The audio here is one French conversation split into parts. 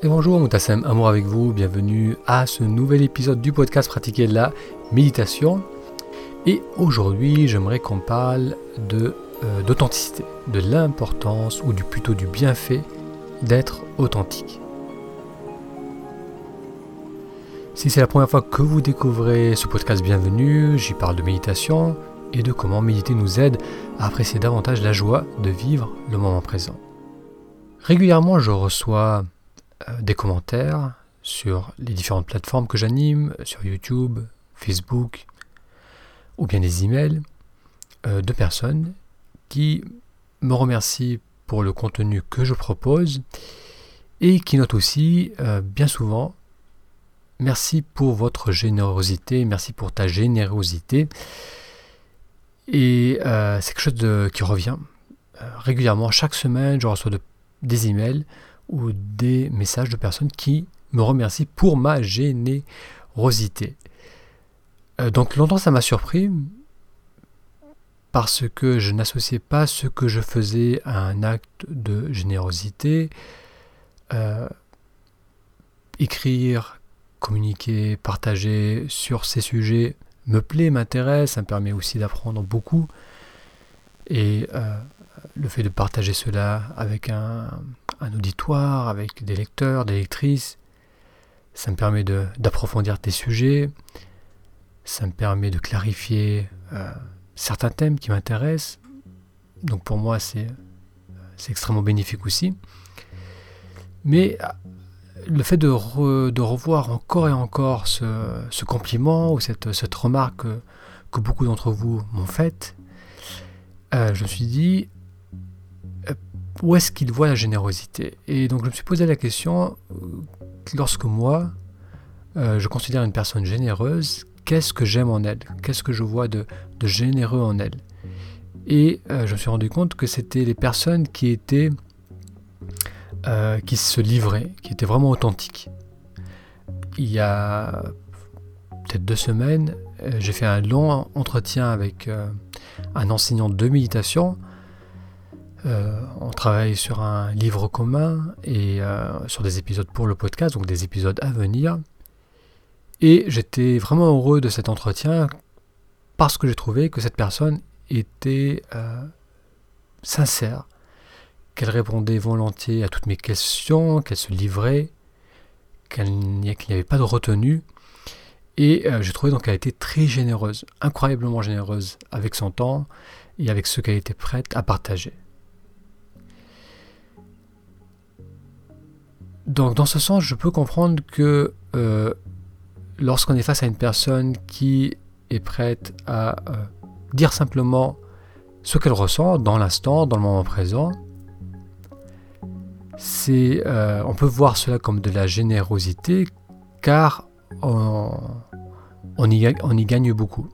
Et bonjour, Moutassem Amour avec vous, bienvenue à ce nouvel épisode du podcast Pratiquer la méditation. Et aujourd'hui, j'aimerais qu'on parle de, euh, d'authenticité, de l'importance ou du, plutôt du bienfait d'être authentique. Si c'est la première fois que vous découvrez ce podcast, bienvenue, j'y parle de méditation et de comment méditer nous aide à apprécier davantage la joie de vivre le moment présent. Régulièrement, je reçois des commentaires sur les différentes plateformes que j'anime, sur YouTube, Facebook, ou bien des emails euh, de personnes qui me remercient pour le contenu que je propose et qui notent aussi euh, bien souvent merci pour votre générosité, merci pour ta générosité. Et c'est quelque chose qui revient régulièrement. Chaque semaine, je reçois des emails ou des messages de personnes qui me remercient pour ma générosité. Euh, donc longtemps ça m'a surpris parce que je n'associais pas ce que je faisais à un acte de générosité. Euh, écrire, communiquer, partager sur ces sujets me plaît, m'intéresse, ça me permet aussi d'apprendre beaucoup. Et euh, le fait de partager cela avec un, auditoire, avec des lecteurs, des lectrices, ça me permet d'approfondir des sujets, ça me permet de clarifier euh, certains thèmes qui m'intéressent. Donc pour moi, c'est extrêmement bénéfique aussi. Mais euh, le fait de, revoir encore et encore ce, compliment ou cette, remarque que, beaucoup d'entre vous m'ont faite, euh, je me suis dit, où est-ce qu'il voit la générosité. Et donc je me suis posé la question, euh, lorsque moi, euh, je considère une personne généreuse, qu'est-ce que j'aime en elle? Qu'est-ce que je vois de, généreux en elle? Et euh, je me suis rendu compte que c'était les personnes qui étaient, qui se livraient, qui étaient vraiment authentiques. Il y a peut-être deux semaines, j'ai fait un long entretien avec un enseignant de méditation euh, on travaille sur un livre commun et euh, sur des épisodes pour le podcast, donc des épisodes à venir. Et j'étais vraiment heureux de cet entretien parce que j'ai trouvé que cette personne était euh, sincère, qu'elle répondait volontiers à toutes mes questions, qu'elle se livrait, qu'il n'y avait pas de retenue. Et j'ai trouvé donc qu'elle était très généreuse, incroyablement généreuse avec son temps et avec ce qu'elle était prête à partager. Donc dans ce sens, je peux comprendre que euh, lorsqu'on est face à une personne qui est prête à euh, dire simplement ce qu'elle ressent dans l'instant, dans le moment présent, euh, on peut voir cela comme de la générosité car on y gagne beaucoup.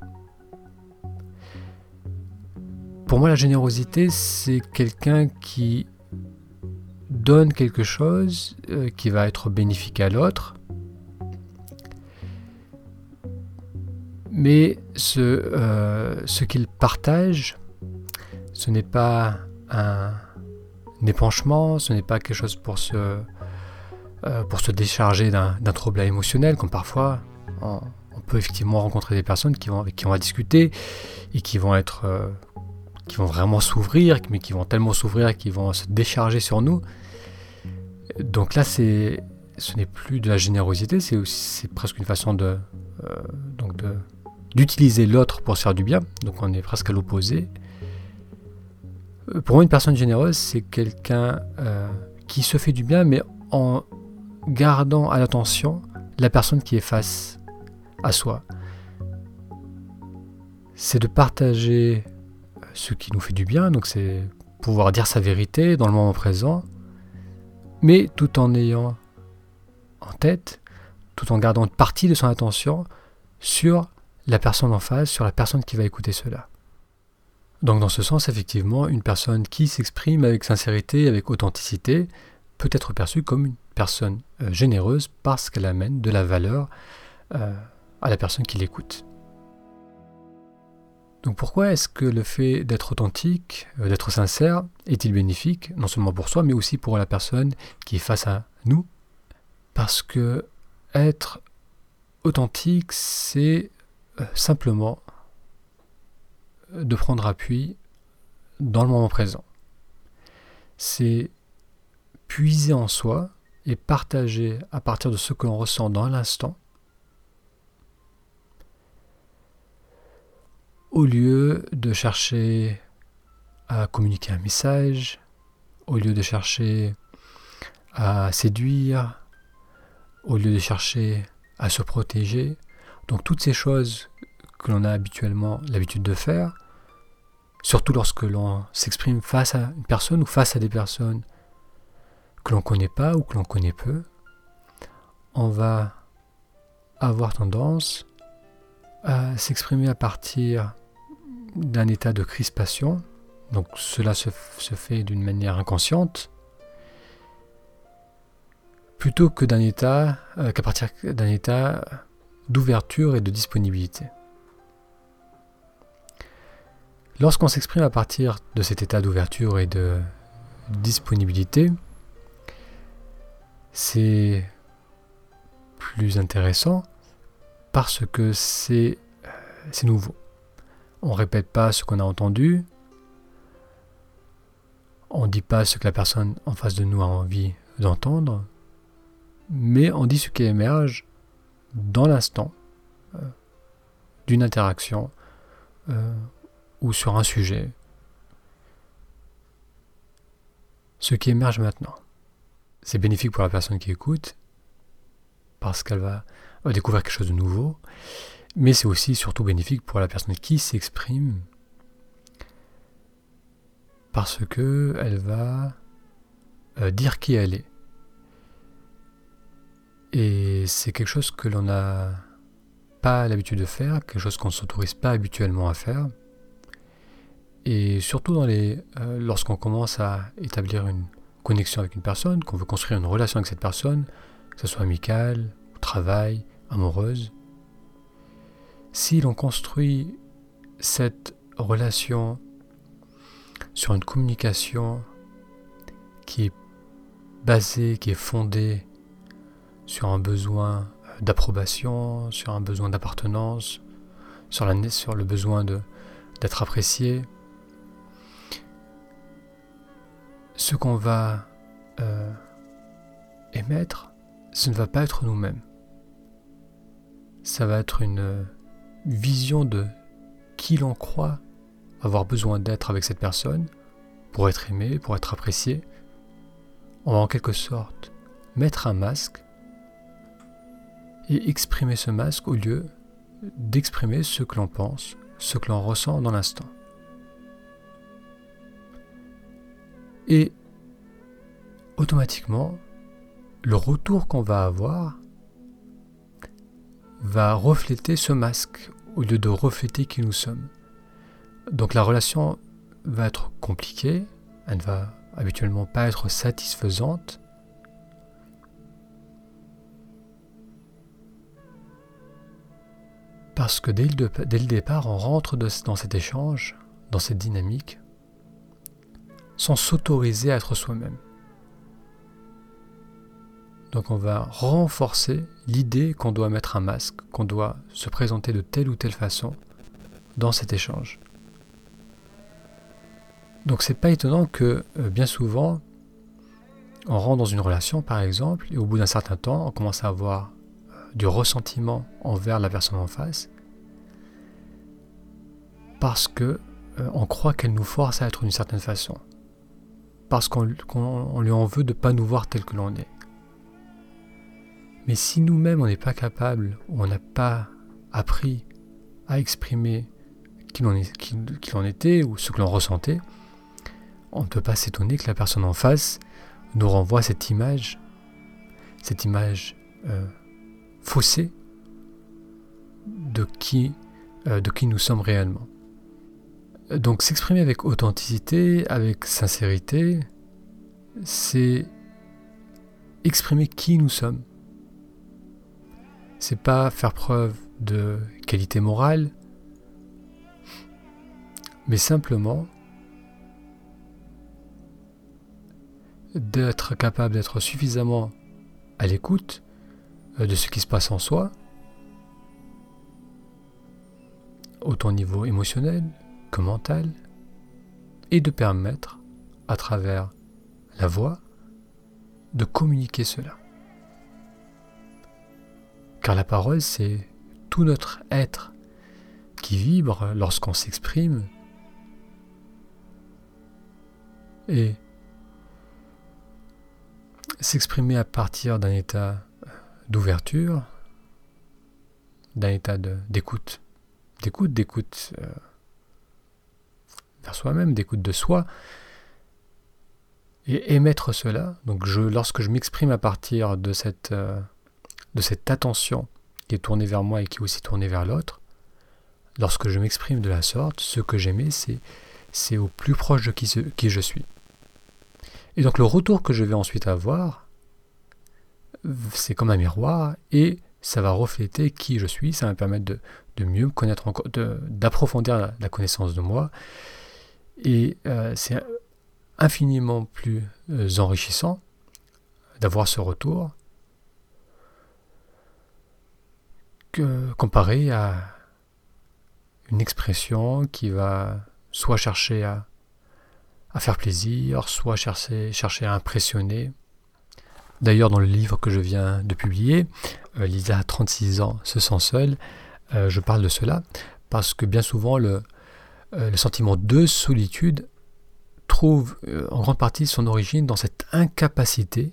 Pour moi, la générosité, c'est quelqu'un qui donne quelque chose euh, qui va être bénéfique à l'autre, mais ce, euh, ce qu'il partage, ce n'est pas un, épanchement, ce n'est pas quelque chose pour se, euh, décharger d'un trouble émotionnel, comme parfois on, peut effectivement rencontrer des personnes qui vont, avec qui on va discuter et qui vont être qui vont vraiment s'ouvrir, mais qui vont tellement s'ouvrir qu'ils vont se décharger sur nous. Donc là, c'est, ce n'est plus de la générosité, c'est, c'est presque une façon de, euh, donc de, d'utiliser l'autre pour se faire du bien. Donc on est presque à l'opposé. Pour moi, une personne généreuse, c'est quelqu'un euh, qui se fait du bien, mais en gardant à l'attention la personne qui est face à soi. C'est de partager ce qui nous fait du bien, donc c'est pouvoir dire sa vérité dans le moment présent, mais tout en ayant en tête, tout en gardant une partie de son attention sur la personne en face, sur la personne qui va écouter cela. Donc dans ce sens, effectivement, une personne qui s'exprime avec sincérité, avec authenticité, peut être perçue comme une personne euh, généreuse parce qu'elle amène de la valeur euh, à la personne qui l'écoute. Donc pourquoi est-ce que le fait d'être authentique, euh, d'être sincère, est-il bénéfique, non seulement pour soi, mais aussi pour la personne qui est face à nous? Parce que être authentique, c'est euh, simplement de prendre appui dans le moment présent. C'est puiser en soi et partager à partir de ce que l'on ressent dans l'instant, au lieu de chercher à communiquer un message, au lieu de chercher à séduire, au lieu de chercher à se protéger. Donc toutes ces choses que l'on a habituellement l'habitude de faire, surtout lorsque l'on s'exprime face à une personne ou face à des personnes que l'on ne connaît pas ou que l'on connaît peu, on va avoir tendance à s'exprimer à partir d'un état de crispation. Donc cela se, fait d'une manière inconsciente, plutôt que d'un état, euh, qu'à partir d'un état d'ouverture et de disponibilité. Lorsqu'on s'exprime à partir de cet état d'ouverture et de disponibilité, c'est plus intéressant parce que c'est nouveau. On ne répète pas ce qu'on a entendu, on ne dit pas ce que la personne en face de nous a envie d'entendre, mais on dit ce qui émerge dans l'instant euh, d'une interaction euh, ou sur un sujet. Ce qui émerge maintenant. C'est bénéfique pour la personne qui écoute, parce qu'elle va, va, découvrir quelque chose de nouveau, mais c'est aussi surtout bénéfique pour la personne qui s'exprime, parce que elle va euh, dire qui elle est. Et c'est quelque chose que l'on n'a pas l'habitude de faire, quelque chose qu'on ne s'autorise pas habituellement à faire. Et surtout dans les, euh, lorsqu'on commence à établir une connexion avec une personne, qu'on veut construire une relation avec cette personne, que ce soit amicale, au travail, amoureuse, si l'on construit cette relation sur une communication qui est basée, qui est fondée sur un besoin d'approbation, sur un besoin d'appartenance, sur, le besoin d'être apprécié. Ce qu'on va euh, émettre, ce ne va pas être nous-mêmes. Ça va être une vision de qui l'on croit avoir besoin d'être avec cette personne pour être aimé, pour être apprécié. On va en quelque sorte mettre un masque et exprimer ce masque au lieu d'exprimer ce que l'on pense, ce que l'on ressent dans l'instant. Et automatiquement, le retour qu'on va avoir va refléter ce masque au lieu de refléter qui nous sommes. Donc la relation va être compliquée, elle ne va habituellement pas être satisfaisante, Parce que dès le, départ, on rentre dans cet échange, dans cette dynamique, sans s'autoriser à être soi-même. Donc on va renforcer l'idée qu'on doit mettre un masque, qu'on doit se présenter de telle ou telle façon dans cet échange. Donc c'est pas étonnant que euh, bien souvent on rentre dans une relation par exemple et au bout d'un certain temps on commence à avoir du ressentiment envers la personne en face parce que euh, on croit qu'elle nous force à être d'une certaine façon, parce qu'on lui en veut de ne pas nous voir tel que l'on est. Mais si nous-mêmes on n'est pas capable, ou on n'a pas appris à exprimer qui l'on était ou ce que l'on ressentait, on ne peut pas s'étonner que la personne en face nous renvoie cette image, cette image euh, faussé de qui, euh, de qui nous sommes réellement. Donc s'exprimer avec authenticité, avec sincérité, c'est exprimer qui nous sommes. C'est pas faire preuve de qualité morale, mais simplement d'être capable d'être suffisamment à l'écoute euh, de ce qui se passe en soi, autant au niveau émotionnel que mental, et de permettre, à travers la voix, de communiquer cela. Car la parole, c'est tout notre être qui vibre lorsqu'on s'exprime. Et s'exprimer à partir d'un état d'ouverture, d'un état d'écoute, d'écoute, d'écoute euh, vers soi-même, d'écoute de soi, et émettre cela. Donc lorsque je m'exprime à partir de cette, euh, de cette attention qui est tournée vers moi et qui est aussi tournée vers l'autre, lorsque je m'exprime de la sorte, ce que j'aimais, c'est, au plus proche de qui, je suis. Et donc le retour que je vais ensuite avoir, c'est comme un miroir et ça va refléter qui je suis, ça va me permettre de, mieux connaître encore, d'approfondir la, connaissance de moi. Et euh, c'est infiniment plus euh, enrichissant d'avoir ce retour comparé à une expression qui va soit chercher à, faire plaisir, soit chercher, chercher à impressionner. D'ailleurs, dans le livre que je viens de publier, euh, Lisa a 36 ans, se sent seule, euh, je parle de cela parce que bien souvent le, euh, le sentiment de solitude trouve en grande partie son origine dans cette incapacité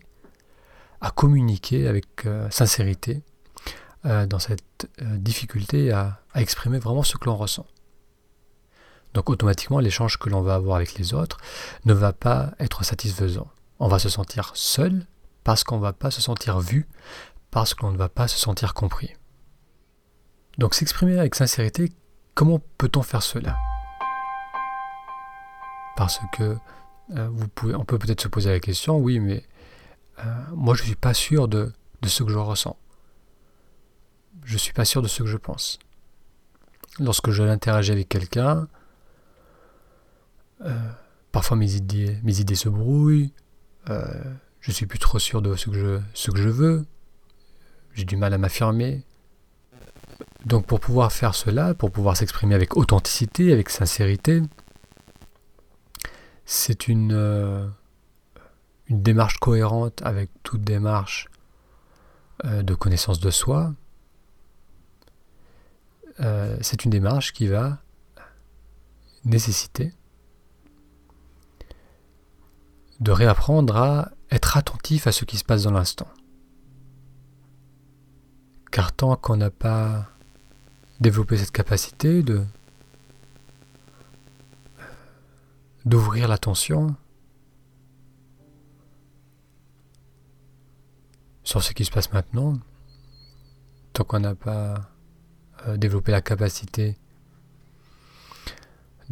à communiquer avec sincérité, dans cette difficulté à, exprimer vraiment ce que l'on ressent. Donc automatiquement, l'échange que l'on va avoir avec les autres ne va pas être satisfaisant. On va se sentir seul parce qu'on ne va pas se sentir vu, parce qu'on ne va pas se sentir compris. Donc s'exprimer avec sincérité, comment peut-on faire cela? Parce que euh, vous pouvez, on peut peut-être se poser la question, oui, mais euh, moi je ne suis pas sûr de, de ce que je ressens. Je ne suis pas sûr de ce que je pense. Lorsque je l'interagis avec quelqu'un, euh, parfois mes idées, mes idées se brouillent, euh, je suis plus trop sûr de ce que je, ce que je veux, j'ai du mal à m'affirmer. Donc pour pouvoir faire cela, pour pouvoir s'exprimer avec authenticité, avec sincérité, c'est une, euh, une démarche cohérente avec toute démarche de connaissance de soi. C'est une démarche qui va nécessiter de réapprendre à être attentif à ce qui se passe dans l'instant. Car tant qu'on n'a pas développé cette capacité de d'ouvrir l'attention sur ce qui se passe maintenant, tant qu'on n'a pas euh, développé la capacité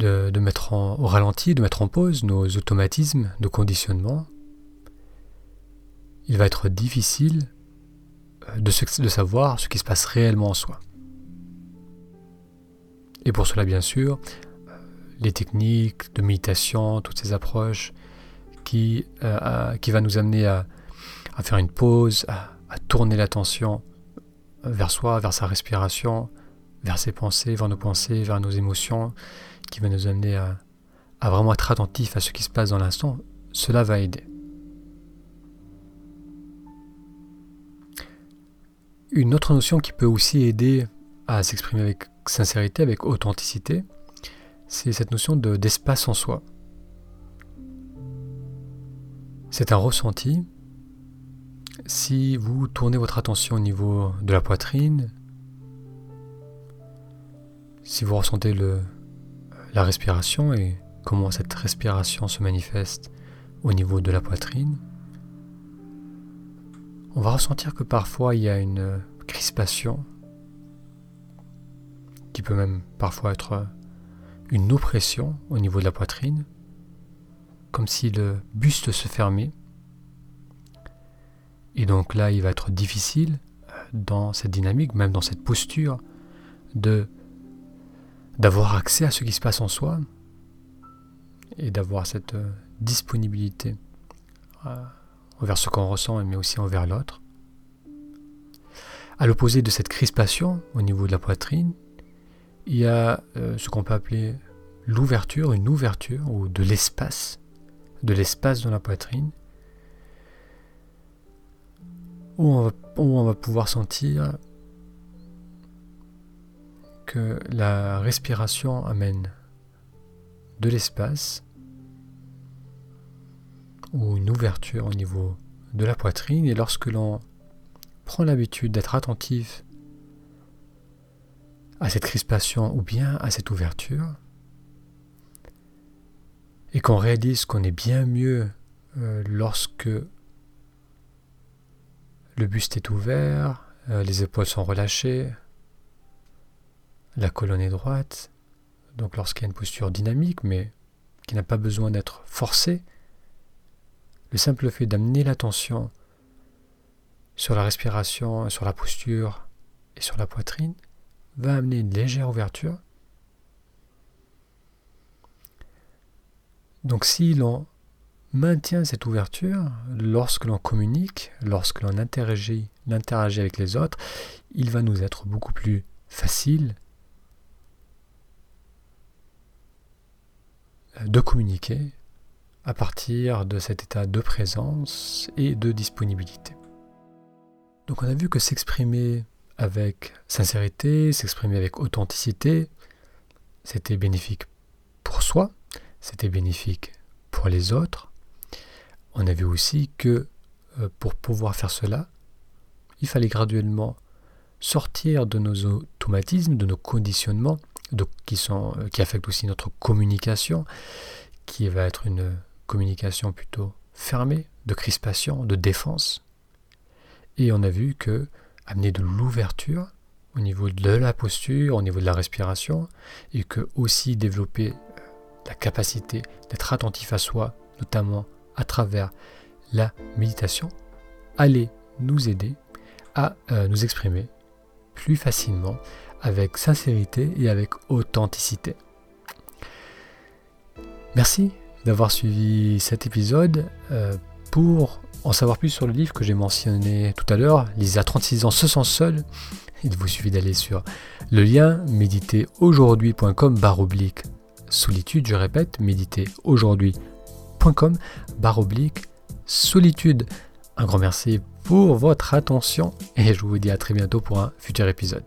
de, mettre en, au ralenti, de mettre en pause nos automatismes de conditionnement, il va être difficile euh, de, de savoir ce qui se passe réellement en soi. Et pour cela, bien sûr, euh, les techniques de méditation, toutes ces approches qui, euh, qui va nous amener à, faire une pause, à, à tourner l'attention vers soi, vers sa respiration, vers ses pensées, vers nos pensées, vers nos émotions, qui va nous amener à, vraiment être attentif à ce qui se passe dans l'instant, cela va aider. Une autre notion qui peut aussi aider à s'exprimer avec sincérité, avec authenticité, c'est cette notion d'espace en soi. C'est un ressenti. Si vous tournez votre attention au niveau de la poitrine, si vous ressentez le, la respiration et comment cette respiration se manifeste au niveau de la poitrine, on va ressentir que parfois il y a une crispation qui peut même parfois être une oppression au niveau de la poitrine, comme si le buste se fermait. Et donc là, il va être difficile dans cette dynamique, même dans cette posture, de d'avoir accès à ce qui se passe en soi et d'avoir cette euh, disponibilité euh, envers ce qu'on ressent mais aussi envers l'autre. À l'opposé de cette crispation au niveau de la poitrine, il y a euh, ce qu'on peut appeler l'ouverture, une ouverture ou de l'espace, de l'espace dans la poitrine, où on va pouvoir sentir la respiration amène de l'espace ou une ouverture au niveau de la poitrine. Et lorsque l'on prend l'habitude d'être attentif à cette crispation ou bien à cette ouverture et qu'on réalise qu'on est bien mieux euh, lorsque le buste est ouvert, euh, les épaules sont relâchées, la colonne est droite, donc lorsqu'il y a une posture dynamique mais qui n'a pas besoin d'être forcée, le simple fait d'amener l'attention sur la respiration, sur la posture et sur la poitrine va amener une légère ouverture. Donc si l'on maintient cette ouverture lorsque l'on communique, lorsque l'on interagit, interagit avec les autres, il va nous être beaucoup plus facile de communiquer à partir de cet état de présence et de disponibilité. Donc on a vu que s'exprimer avec sincérité, s'exprimer avec authenticité, c'était bénéfique pour soi, c'était bénéfique pour les autres. On a vu aussi que euh, pour pouvoir faire cela, il fallait graduellement sortir de nos automatismes, de nos conditionnements qui, sont, euh, affectent aussi notre communication, qui va être une communication plutôt fermée, de crispation, de défense, et on a vu que amener de l'ouverture au niveau de la posture, au niveau de la respiration, et que aussi développer euh, la capacité d'être attentif à soi, notamment à travers la méditation, allait nous aider à euh, nous exprimer plus facilement, avec sincérité et avec authenticité. Merci d'avoir suivi cet épisode. Euh, pour en savoir plus sur le livre que j'ai mentionné tout à l'heure, Lisez à 36 ans se sent seul, il vous suffit d'aller sur le lien méditeraujourd'hui.com barre oblique solitude, je répète, méditeraujourd'hui.com barre oblique solitude. Un grand merci pour votre attention et je vous dis à très bientôt pour un futur épisode.